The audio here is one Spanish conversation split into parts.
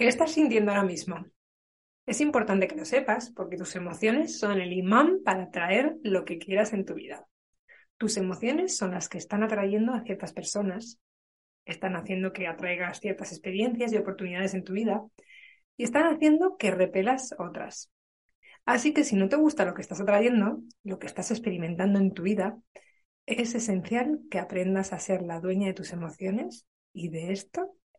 ¿Qué estás sintiendo ahora mismo? Es importante que lo sepas porque tus emociones son el imán para atraer lo que quieras en tu vida. Tus emociones son las que están atrayendo a ciertas personas, están haciendo que atraigas ciertas experiencias y oportunidades en tu vida y están haciendo que repelas otras. Así que si no te gusta lo que estás atrayendo, lo que estás experimentando en tu vida, es esencial que aprendas a ser la dueña de tus emociones y de esto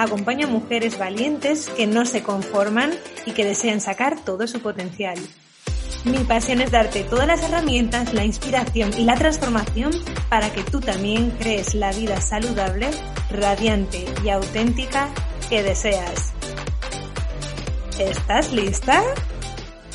Acompaño a mujeres valientes que no se conforman y que desean sacar todo su potencial. Mi pasión es darte todas las herramientas, la inspiración y la transformación para que tú también crees la vida saludable, radiante y auténtica que deseas. ¿Estás lista?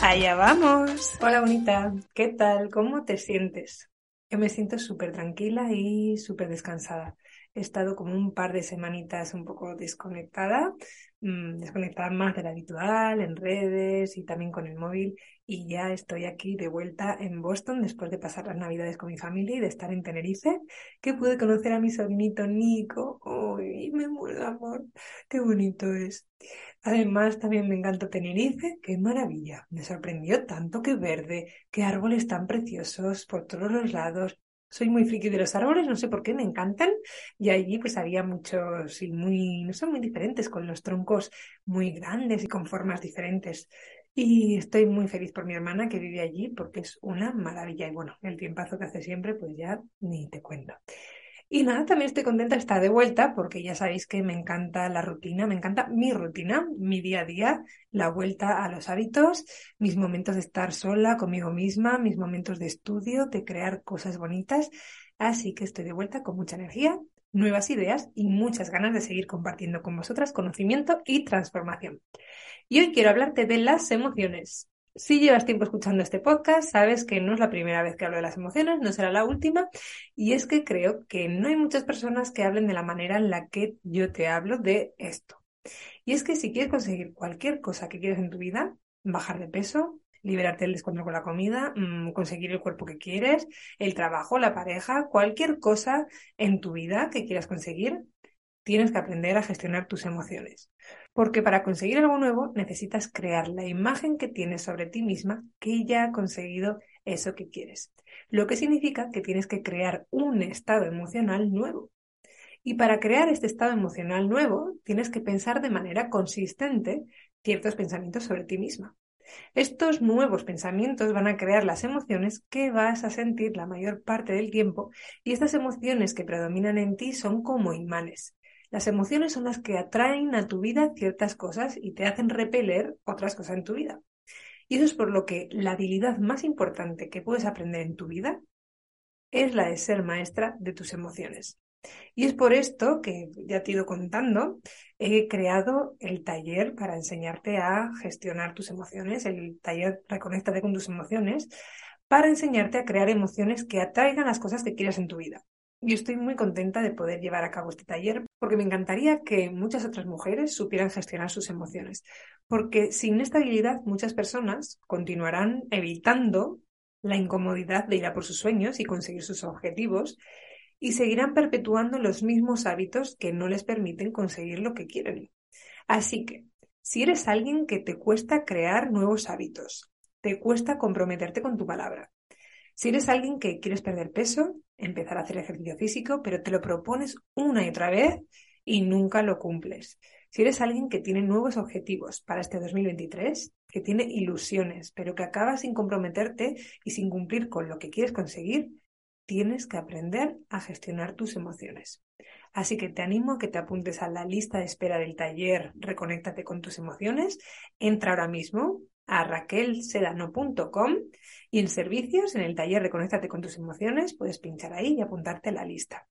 Allá vamos. Hola bonita, ¿qué tal? ¿Cómo te sientes? Yo me siento súper tranquila y súper descansada. He estado como un par de semanitas un poco desconectada, mmm, desconectada más de la habitual, en redes y también con el móvil. Y ya estoy aquí de vuelta en Boston después de pasar las navidades con mi familia y de estar en Tenerife, que pude conocer a mi sobrinito Nico. ¡Uy, me muero de amor! ¡Qué bonito es! Además, también me encanta Tenerife, qué maravilla. Me sorprendió tanto que verde, qué árboles tan preciosos por todos los lados. Soy muy friki de los árboles, no sé por qué, me encantan. Y allí pues había muchos y muy, no son muy diferentes, con los troncos muy grandes y con formas diferentes. Y estoy muy feliz por mi hermana que vive allí porque es una maravilla. Y bueno, el tiempazo que hace siempre, pues ya ni te cuento. Y nada, también estoy contenta de estar de vuelta porque ya sabéis que me encanta la rutina, me encanta mi rutina, mi día a día, la vuelta a los hábitos, mis momentos de estar sola conmigo misma, mis momentos de estudio, de crear cosas bonitas. Así que estoy de vuelta con mucha energía, nuevas ideas y muchas ganas de seguir compartiendo con vosotras conocimiento y transformación. Y hoy quiero hablarte de las emociones. Si llevas tiempo escuchando este podcast, sabes que no es la primera vez que hablo de las emociones, no será la última, y es que creo que no hay muchas personas que hablen de la manera en la que yo te hablo de esto. Y es que si quieres conseguir cualquier cosa que quieres en tu vida, bajar de peso, liberarte del descontrol con la comida, mm, conseguir el cuerpo que quieres, el trabajo, la pareja, cualquier cosa en tu vida que quieras conseguir, tienes que aprender a gestionar tus emociones. Porque para conseguir algo nuevo necesitas crear la imagen que tienes sobre ti misma que ya ha conseguido eso que quieres. Lo que significa que tienes que crear un estado emocional nuevo. Y para crear este estado emocional nuevo, tienes que pensar de manera consistente ciertos pensamientos sobre ti misma. Estos nuevos pensamientos van a crear las emociones que vas a sentir la mayor parte del tiempo y estas emociones que predominan en ti son como imanes. Las emociones son las que atraen a tu vida ciertas cosas y te hacen repeler otras cosas en tu vida. Y eso es por lo que la habilidad más importante que puedes aprender en tu vida es la de ser maestra de tus emociones. Y es por esto que, ya te he ido contando, he creado el taller para enseñarte a gestionar tus emociones, el taller Reconéctate con tus emociones, para enseñarte a crear emociones que atraigan las cosas que quieres en tu vida. Y estoy muy contenta de poder llevar a cabo este taller porque me encantaría que muchas otras mujeres supieran gestionar sus emociones. Porque sin esta habilidad muchas personas continuarán evitando la incomodidad de ir a por sus sueños y conseguir sus objetivos y seguirán perpetuando los mismos hábitos que no les permiten conseguir lo que quieren. Así que, si eres alguien que te cuesta crear nuevos hábitos, te cuesta comprometerte con tu palabra, si eres alguien que quieres perder peso, empezar a hacer ejercicio físico, pero te lo propones una y otra vez y nunca lo cumples. Si eres alguien que tiene nuevos objetivos para este 2023, que tiene ilusiones, pero que acaba sin comprometerte y sin cumplir con lo que quieres conseguir, tienes que aprender a gestionar tus emociones. Así que te animo a que te apuntes a la lista de espera del taller Reconéctate con tus emociones. Entra ahora mismo a raquelsedano.com y en servicios, en el taller Reconéctate con tus emociones, puedes pinchar ahí y apuntarte a la lista.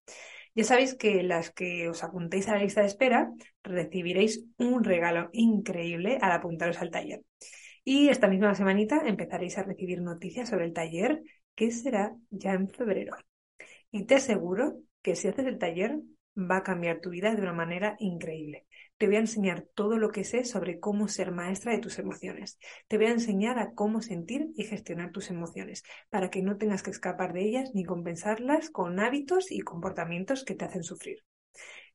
Ya sabéis que las que os apuntéis a la lista de espera recibiréis un regalo increíble al apuntaros al taller. Y esta misma semanita empezaréis a recibir noticias sobre el taller que será ya en febrero. Y te aseguro que si haces el taller va a cambiar tu vida de una manera increíble. Te voy a enseñar todo lo que sé sobre cómo ser maestra de tus emociones. Te voy a enseñar a cómo sentir y gestionar tus emociones para que no tengas que escapar de ellas ni compensarlas con hábitos y comportamientos que te hacen sufrir.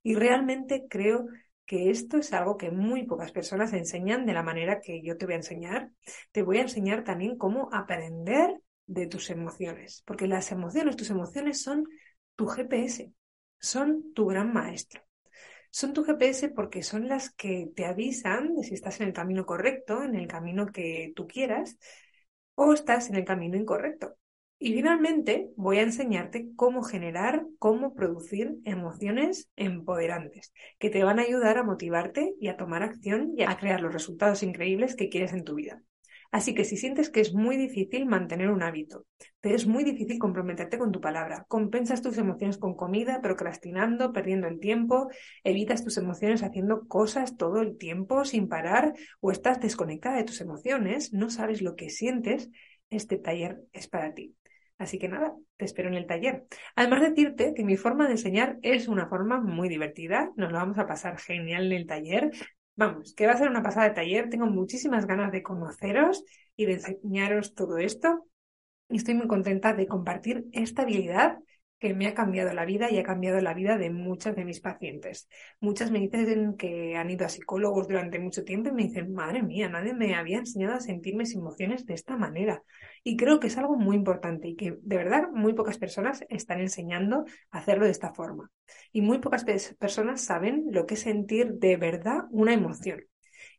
Y realmente creo que esto es algo que muy pocas personas enseñan de la manera que yo te voy a enseñar. Te voy a enseñar también cómo aprender de tus emociones, porque las emociones, tus emociones son tu GPS, son tu gran maestro. Son tu GPS porque son las que te avisan de si estás en el camino correcto, en el camino que tú quieras, o estás en el camino incorrecto. Y finalmente voy a enseñarte cómo generar, cómo producir emociones empoderantes, que te van a ayudar a motivarte y a tomar acción y a crear los resultados increíbles que quieres en tu vida. Así que si sientes que es muy difícil mantener un hábito, te es muy difícil comprometerte con tu palabra, compensas tus emociones con comida, procrastinando, perdiendo el tiempo, evitas tus emociones haciendo cosas todo el tiempo sin parar o estás desconectada de tus emociones, no sabes lo que sientes, este taller es para ti. Así que nada, te espero en el taller. Además decirte que mi forma de enseñar es una forma muy divertida, nos lo vamos a pasar genial en el taller. Vamos, que va a ser una pasada de taller. Tengo muchísimas ganas de conoceros y de enseñaros todo esto. Y estoy muy contenta de compartir esta habilidad que me ha cambiado la vida y ha cambiado la vida de muchas de mis pacientes. Muchas me dicen que han ido a psicólogos durante mucho tiempo y me dicen, madre mía, nadie me había enseñado a sentir mis emociones de esta manera. Y creo que es algo muy importante y que de verdad muy pocas personas están enseñando a hacerlo de esta forma. Y muy pocas personas saben lo que es sentir de verdad una emoción.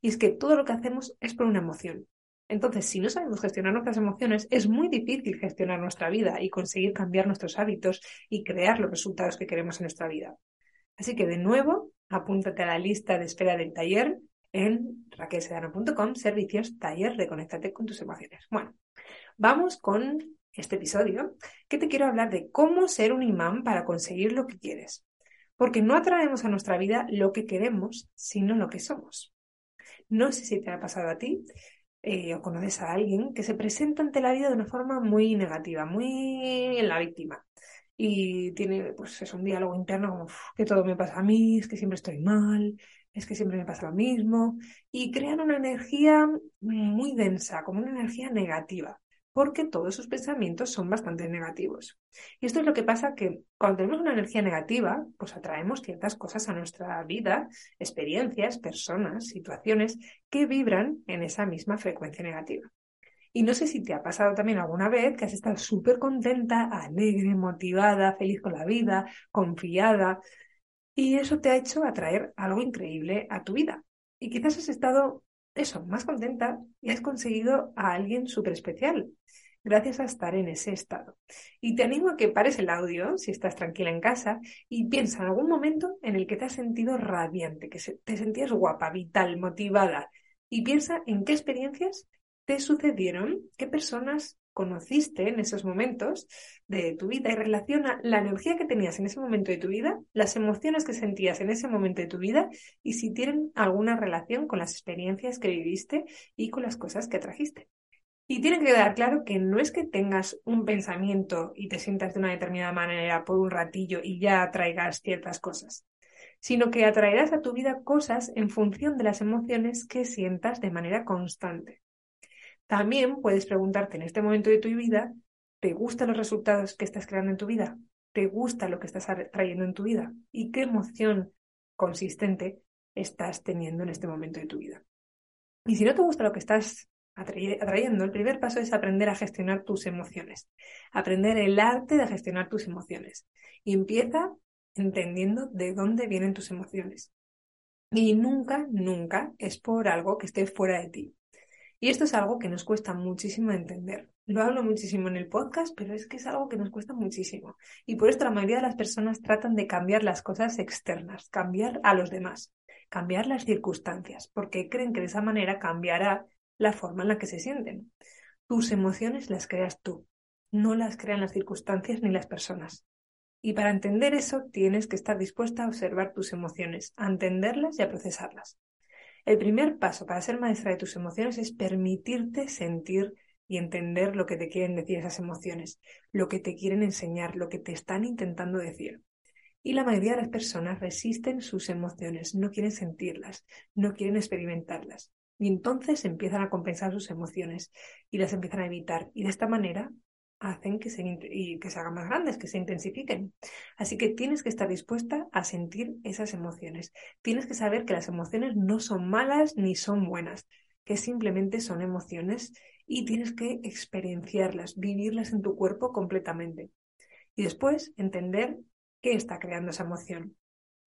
Y es que todo lo que hacemos es por una emoción. Entonces, si no sabemos gestionar nuestras emociones, es muy difícil gestionar nuestra vida y conseguir cambiar nuestros hábitos y crear los resultados que queremos en nuestra vida. Así que, de nuevo, apúntate a la lista de espera del taller en raquelsedano.com, servicios, taller, reconéctate con tus emociones. Bueno, vamos con este episodio que te quiero hablar de cómo ser un imán para conseguir lo que quieres. Porque no atraemos a nuestra vida lo que queremos, sino lo que somos. No sé si te ha pasado a ti, eh, o conoces a alguien que se presenta ante la vida de una forma muy negativa, muy en la víctima. Y tiene, pues, es un diálogo interno como que todo me pasa a mí, es que siempre estoy mal, es que siempre me pasa lo mismo. Y crean una energía muy densa, como una energía negativa porque todos sus pensamientos son bastante negativos. Y esto es lo que pasa que cuando tenemos una energía negativa, pues atraemos ciertas cosas a nuestra vida, experiencias, personas, situaciones que vibran en esa misma frecuencia negativa. Y no sé si te ha pasado también alguna vez que has estado súper contenta, alegre, motivada, feliz con la vida, confiada, y eso te ha hecho atraer algo increíble a tu vida. Y quizás has estado eso, más contenta y has conseguido a alguien súper especial gracias a estar en ese estado. Y te animo a que pares el audio si estás tranquila en casa y piensa en algún momento en el que te has sentido radiante, que te sentías guapa, vital, motivada y piensa en qué experiencias te sucedieron, qué personas conociste en esos momentos de tu vida y relaciona la energía que tenías en ese momento de tu vida, las emociones que sentías en ese momento de tu vida y si tienen alguna relación con las experiencias que viviste y con las cosas que trajiste. Y tiene que quedar claro que no es que tengas un pensamiento y te sientas de una determinada manera por un ratillo y ya atraigas ciertas cosas, sino que atraerás a tu vida cosas en función de las emociones que sientas de manera constante. También puedes preguntarte en este momento de tu vida, ¿te gustan los resultados que estás creando en tu vida? ¿Te gusta lo que estás trayendo en tu vida? ¿Y qué emoción consistente estás teniendo en este momento de tu vida? Y si no te gusta lo que estás atrayendo, el primer paso es aprender a gestionar tus emociones, aprender el arte de gestionar tus emociones. Y empieza entendiendo de dónde vienen tus emociones. Y nunca, nunca es por algo que esté fuera de ti. Y esto es algo que nos cuesta muchísimo entender. Lo hablo muchísimo en el podcast, pero es que es algo que nos cuesta muchísimo. Y por esto la mayoría de las personas tratan de cambiar las cosas externas, cambiar a los demás, cambiar las circunstancias, porque creen que de esa manera cambiará la forma en la que se sienten. Tus emociones las creas tú, no las crean las circunstancias ni las personas. Y para entender eso tienes que estar dispuesta a observar tus emociones, a entenderlas y a procesarlas. El primer paso para ser maestra de tus emociones es permitirte sentir y entender lo que te quieren decir esas emociones, lo que te quieren enseñar, lo que te están intentando decir. Y la mayoría de las personas resisten sus emociones, no quieren sentirlas, no quieren experimentarlas. Y entonces empiezan a compensar sus emociones y las empiezan a evitar. Y de esta manera hacen que se, y que se hagan más grandes, que se intensifiquen. Así que tienes que estar dispuesta a sentir esas emociones. Tienes que saber que las emociones no son malas ni son buenas, que simplemente son emociones y tienes que experienciarlas, vivirlas en tu cuerpo completamente. Y después entender qué está creando esa emoción.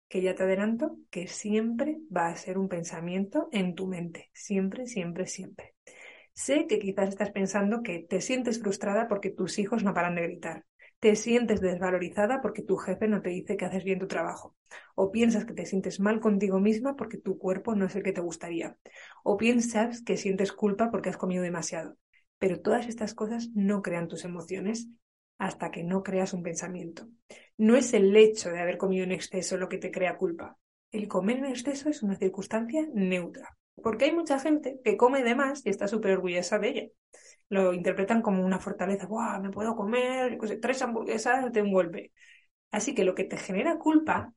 Que ya te adelanto que siempre va a ser un pensamiento en tu mente. Siempre, siempre, siempre. Sé que quizás estás pensando que te sientes frustrada porque tus hijos no paran de gritar. Te sientes desvalorizada porque tu jefe no te dice que haces bien tu trabajo. O piensas que te sientes mal contigo misma porque tu cuerpo no es el que te gustaría. O piensas que sientes culpa porque has comido demasiado. Pero todas estas cosas no crean tus emociones hasta que no creas un pensamiento. No es el hecho de haber comido en exceso lo que te crea culpa. El comer en exceso es una circunstancia neutra. Porque hay mucha gente que come de más y está súper orgullosa de ella. Lo interpretan como una fortaleza. ¡Buah! Me puedo comer tres hamburguesas de un golpe. Así que lo que te genera culpa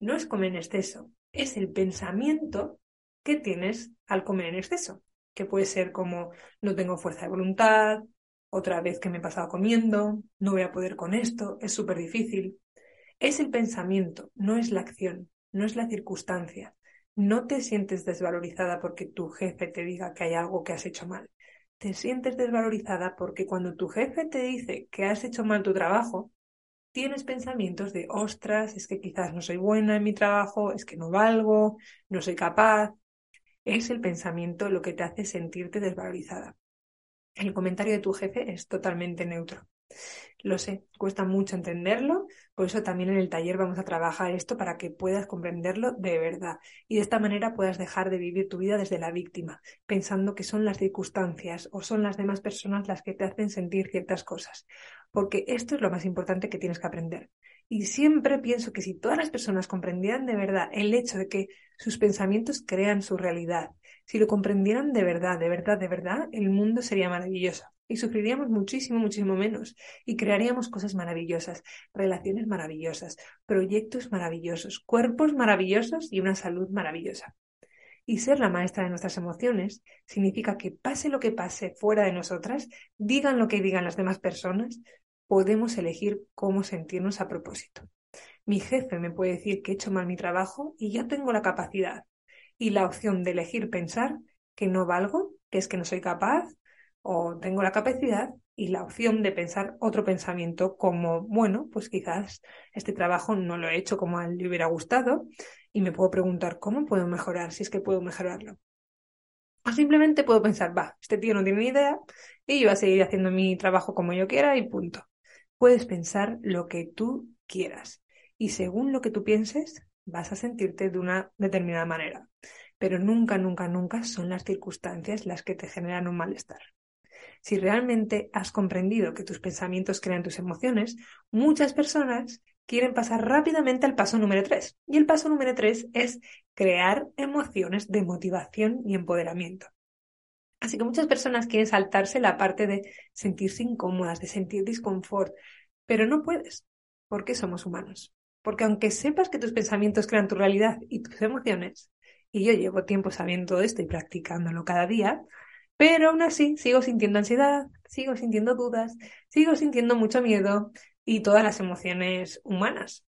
no es comer en exceso, es el pensamiento que tienes al comer en exceso. Que puede ser como no tengo fuerza de voluntad, otra vez que me he pasado comiendo, no voy a poder con esto, es súper difícil. Es el pensamiento, no es la acción, no es la circunstancia. No te sientes desvalorizada porque tu jefe te diga que hay algo que has hecho mal. Te sientes desvalorizada porque cuando tu jefe te dice que has hecho mal tu trabajo, tienes pensamientos de, ostras, es que quizás no soy buena en mi trabajo, es que no valgo, no soy capaz. Es el pensamiento lo que te hace sentirte desvalorizada. El comentario de tu jefe es totalmente neutro. Lo sé, cuesta mucho entenderlo, por eso también en el taller vamos a trabajar esto para que puedas comprenderlo de verdad y de esta manera puedas dejar de vivir tu vida desde la víctima, pensando que son las circunstancias o son las demás personas las que te hacen sentir ciertas cosas, porque esto es lo más importante que tienes que aprender. Y siempre pienso que si todas las personas comprendieran de verdad el hecho de que sus pensamientos crean su realidad, si lo comprendieran de verdad, de verdad, de verdad, el mundo sería maravilloso y sufriríamos muchísimo, muchísimo menos y crearíamos cosas maravillosas, relaciones maravillosas, proyectos maravillosos, cuerpos maravillosos y una salud maravillosa. Y ser la maestra de nuestras emociones significa que pase lo que pase fuera de nosotras, digan lo que digan las demás personas, podemos elegir cómo sentirnos a propósito. Mi jefe me puede decir que he hecho mal mi trabajo y yo tengo la capacidad y la opción de elegir pensar que no valgo, que es que no soy capaz, o tengo la capacidad y la opción de pensar otro pensamiento como, bueno, pues quizás este trabajo no lo he hecho como él le hubiera gustado y me puedo preguntar cómo puedo mejorar, si es que puedo mejorarlo. O simplemente puedo pensar, va, este tío no tiene ni idea y yo voy a seguir haciendo mi trabajo como yo quiera y punto. Puedes pensar lo que tú quieras y según lo que tú pienses vas a sentirte de una determinada manera. Pero nunca, nunca, nunca son las circunstancias las que te generan un malestar. Si realmente has comprendido que tus pensamientos crean tus emociones, muchas personas quieren pasar rápidamente al paso número tres. Y el paso número tres es crear emociones de motivación y empoderamiento. Así que muchas personas quieren saltarse la parte de sentirse incómodas, de sentir disconfort, pero no puedes, porque somos humanos. Porque aunque sepas que tus pensamientos crean tu realidad y tus emociones, y yo llevo tiempo sabiendo esto y practicándolo cada día, pero aún así sigo sintiendo ansiedad, sigo sintiendo dudas, sigo sintiendo mucho miedo y todas las emociones humanas,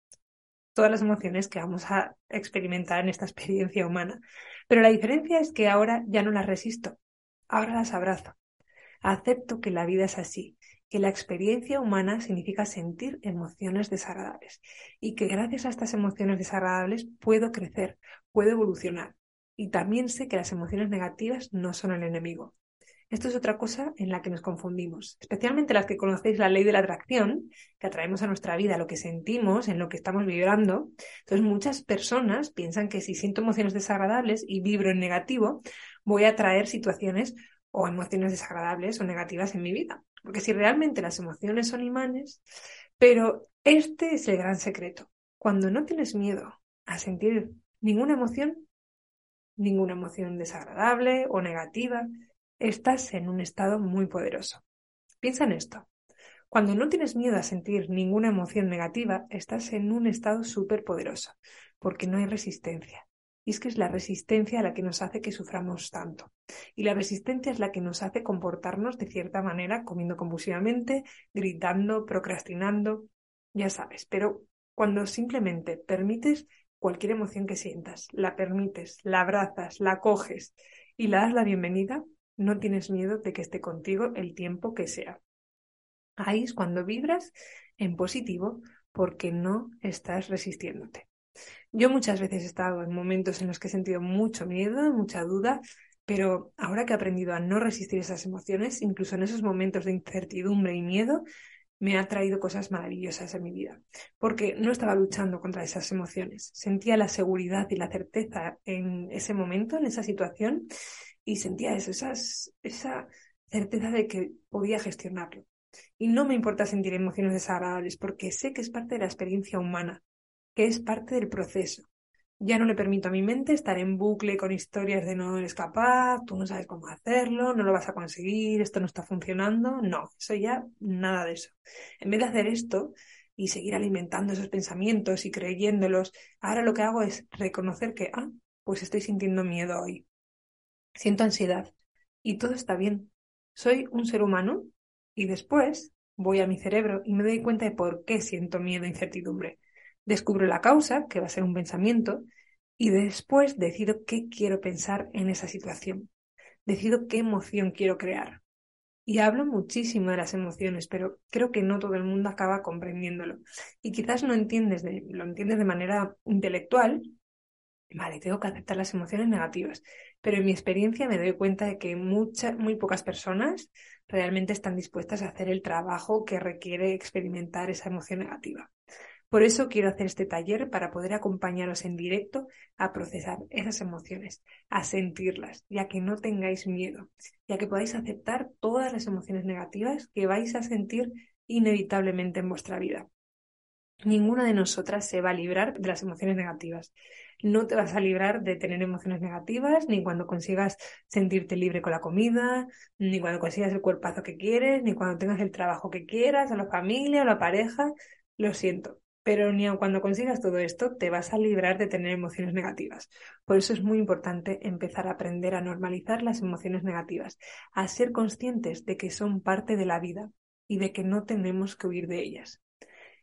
todas las emociones que vamos a experimentar en esta experiencia humana. Pero la diferencia es que ahora ya no las resisto, ahora las abrazo. Acepto que la vida es así, que la experiencia humana significa sentir emociones desagradables y que gracias a estas emociones desagradables puedo crecer, puedo evolucionar. Y también sé que las emociones negativas no son el enemigo. Esto es otra cosa en la que nos confundimos, especialmente las que conocéis la ley de la atracción, que atraemos a nuestra vida lo que sentimos, en lo que estamos vibrando. Entonces muchas personas piensan que si siento emociones desagradables y vibro en negativo, voy a atraer situaciones o emociones desagradables o negativas en mi vida. Porque si realmente las emociones son imanes, Pero este es el gran secreto. Cuando no tienes miedo a sentir ninguna emoción, ninguna emoción desagradable o negativa, estás en un estado muy poderoso. Piensa en esto. Cuando no tienes miedo a sentir ninguna emoción negativa, estás en un estado súper poderoso, porque no hay resistencia. Y es que es la resistencia la que nos hace que suframos tanto. Y la resistencia es la que nos hace comportarnos de cierta manera, comiendo compulsivamente, gritando, procrastinando, ya sabes. Pero cuando simplemente permites cualquier emoción que sientas, la permites, la abrazas, la coges y la das la bienvenida, no tienes miedo de que esté contigo el tiempo que sea. Ahí es cuando vibras en positivo porque no estás resistiéndote. Yo muchas veces he estado en momentos en los que he sentido mucho miedo, mucha duda, pero ahora que he aprendido a no resistir esas emociones, incluso en esos momentos de incertidumbre y miedo, me ha traído cosas maravillosas en mi vida, porque no estaba luchando contra esas emociones, sentía la seguridad y la certeza en ese momento, en esa situación, y sentía eso, esa certeza de que podía gestionarlo. Y no me importa sentir emociones desagradables porque sé que es parte de la experiencia humana, que es parte del proceso. Ya no le permito a mi mente estar en bucle con historias de no eres capaz, tú no sabes cómo hacerlo, no lo vas a conseguir, esto no está funcionando. No, eso ya nada de eso. En vez de hacer esto y seguir alimentando esos pensamientos y creyéndolos, ahora lo que hago es reconocer que, ah, pues estoy sintiendo miedo hoy. Siento ansiedad y todo está bien. Soy un ser humano y después voy a mi cerebro y me doy cuenta de por qué siento miedo e incertidumbre. Descubro la causa, que va a ser un pensamiento, y después decido qué quiero pensar en esa situación. Decido qué emoción quiero crear. Y hablo muchísimo de las emociones, pero creo que no todo el mundo acaba comprendiéndolo. Y quizás no entiendes lo entiendes de manera intelectual. Vale, tengo que aceptar las emociones negativas. Pero en mi experiencia me doy cuenta de que muy pocas personas realmente están dispuestas a hacer el trabajo que requiere experimentar esa emoción negativa. Por eso quiero hacer este taller para poder acompañaros en directo a procesar esas emociones, a sentirlas, ya que no tengáis miedo, ya que podáis aceptar todas las emociones negativas que vais a sentir inevitablemente en vuestra vida. Ninguna de nosotras se va a librar de las emociones negativas. No te vas a librar de tener emociones negativas, ni cuando consigas sentirte libre con la comida, ni cuando consigas el cuerpazo que quieres, ni cuando tengas el trabajo que quieras, o la familia, o la pareja. Lo siento, pero ni aun cuando consigas todo esto te vas a librar de tener emociones negativas. Por eso es muy importante empezar a aprender a normalizar las emociones negativas, a ser conscientes de que son parte de la vida y de que no tenemos que huir de ellas.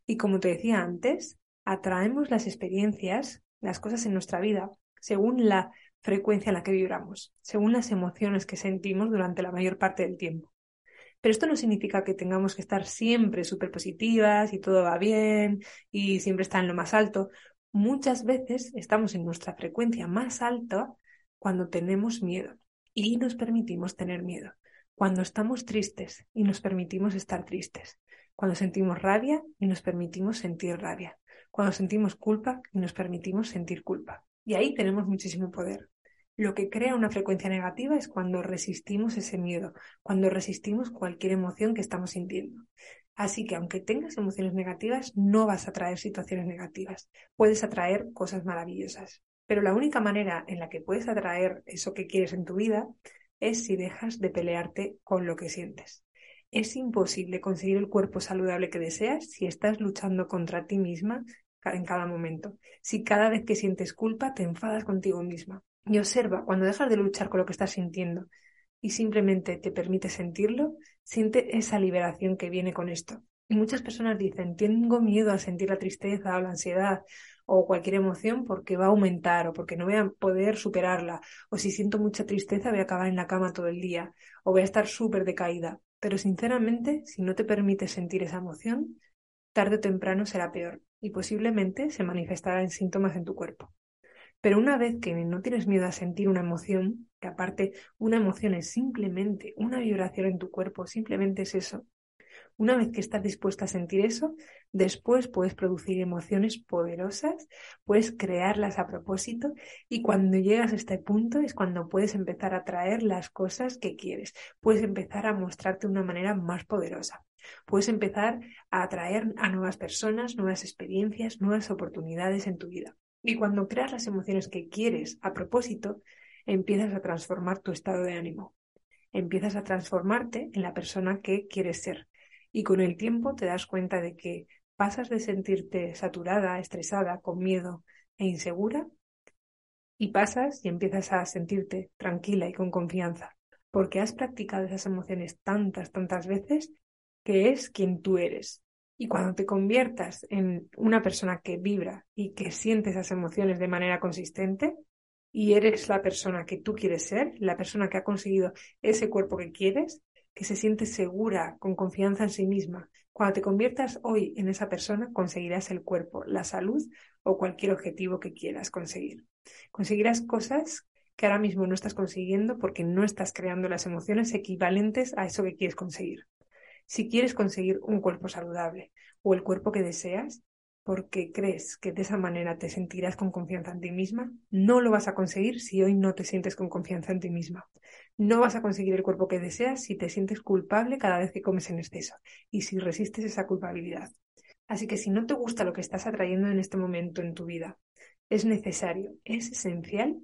Y como te decía antes, atraemos las experiencias, las cosas en nuestra vida, según la frecuencia en la que vibramos, según las emociones que sentimos durante la mayor parte del tiempo. Pero esto no significa que tengamos que estar siempre súper positivas y todo va bien y siempre está en lo más alto. Muchas veces estamos en nuestra frecuencia más alta cuando tenemos miedo y nos permitimos tener miedo. Cuando estamos tristes y nos permitimos estar tristes. Cuando sentimos rabia y nos permitimos sentir rabia. Cuando sentimos culpa y nos permitimos sentir culpa. Y ahí tenemos muchísimo poder. Lo que crea una frecuencia negativa es cuando resistimos ese miedo, cuando resistimos cualquier emoción que estamos sintiendo. Así que aunque tengas emociones negativas, no vas a traer situaciones negativas. Puedes atraer cosas maravillosas. Pero la única manera en la que puedes atraer eso que quieres en tu vida es si dejas de pelearte con lo que sientes. Es imposible conseguir el cuerpo saludable que deseas si estás luchando contra ti misma en cada momento. Si cada vez que sientes culpa te enfadas contigo misma. Y observa, cuando dejas de luchar con lo que estás sintiendo y simplemente te permite sentirlo, siente esa liberación que viene con esto. Y muchas personas dicen, tengo miedo a sentir la tristeza o la ansiedad o cualquier emoción porque va a aumentar o porque no voy a poder superarla. O si siento mucha tristeza voy a acabar en la cama todo el día o voy a estar súper decaída. Pero sinceramente, si no te permites sentir esa emoción, tarde o temprano será peor y posiblemente se manifestará en síntomas en tu cuerpo. Pero una vez que no tienes miedo a sentir una emoción, que aparte una emoción es simplemente una vibración en tu cuerpo, simplemente es eso. Una vez que estás dispuesta a sentir eso, después puedes producir emociones poderosas, puedes crearlas a propósito y cuando llegas a este punto es cuando puedes empezar a traer las cosas que quieres, puedes empezar a mostrarte de una manera más poderosa. Puedes empezar a atraer a nuevas personas, nuevas experiencias, nuevas oportunidades en tu vida. Y cuando creas las emociones que quieres a propósito, empiezas a transformar tu estado de ánimo. Empiezas a transformarte en la persona que quieres ser. Y con el tiempo te das cuenta de que pasas de sentirte saturada, estresada, con miedo e insegura, y pasas y empiezas a sentirte tranquila y con confianza, porque has practicado esas emociones tantas, tantas veces que es quien tú eres. Y cuando te conviertas en una persona que vibra y que siente esas emociones de manera consistente, y eres la persona que tú quieres ser, la persona que ha conseguido ese cuerpo que quieres, que se siente segura, con confianza en sí misma. Cuando te conviertas hoy en esa persona, conseguirás el cuerpo, la salud o cualquier objetivo que quieras conseguir. Conseguirás cosas que ahora mismo no estás consiguiendo porque no estás creando las emociones equivalentes a eso que quieres conseguir. Si quieres conseguir un cuerpo saludable o el cuerpo que deseas, porque crees que de esa manera te sentirás con confianza en ti misma, no lo vas a conseguir si hoy no te sientes con confianza en ti misma. No vas a conseguir el cuerpo que deseas si te sientes culpable cada vez que comes en exceso y si resistes esa culpabilidad. Así que si no te gusta lo que estás atrayendo en este momento en tu vida, es necesario, es esencial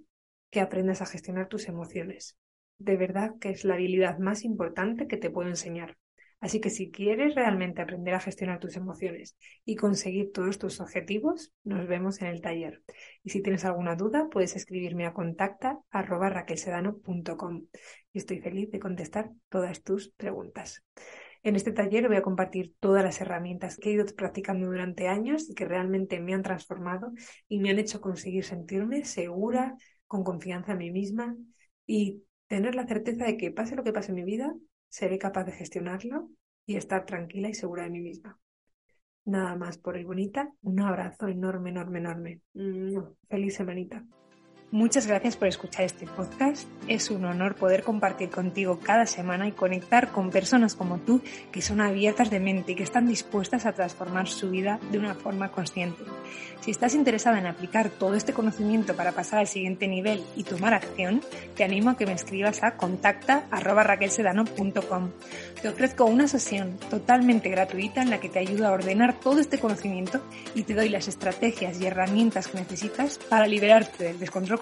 que aprendas a gestionar tus emociones. De verdad que es la habilidad más importante que te puedo enseñar. Así que si quieres realmente aprender a gestionar tus emociones y conseguir todos tus objetivos, nos vemos en el taller. Y si tienes alguna duda, puedes escribirme a contacta y estoy feliz de contestar todas tus preguntas. En este taller voy a compartir todas las herramientas que he ido practicando durante años y que realmente me han transformado y me han hecho conseguir sentirme segura, con confianza en mí misma y tener la certeza de que pase lo que pase en mi vida, seré capaz de gestionarlo y estar tranquila y segura de mí misma. Nada más por hoy, bonita. Un abrazo enorme, enorme, enorme. Feliz semanita. Muchas gracias por escuchar este podcast. Es un honor poder compartir contigo cada semana y conectar con personas como tú que son abiertas de mente y que están dispuestas a transformar su vida de una forma consciente. Si estás interesada en aplicar todo este conocimiento para pasar al siguiente nivel y tomar acción, te animo a que me escribas a contacta.raquelsedano.com. Te ofrezco una sesión totalmente gratuita en la que te ayudo a ordenar todo este conocimiento y te doy las estrategias y herramientas que necesitas para liberarte del descontrol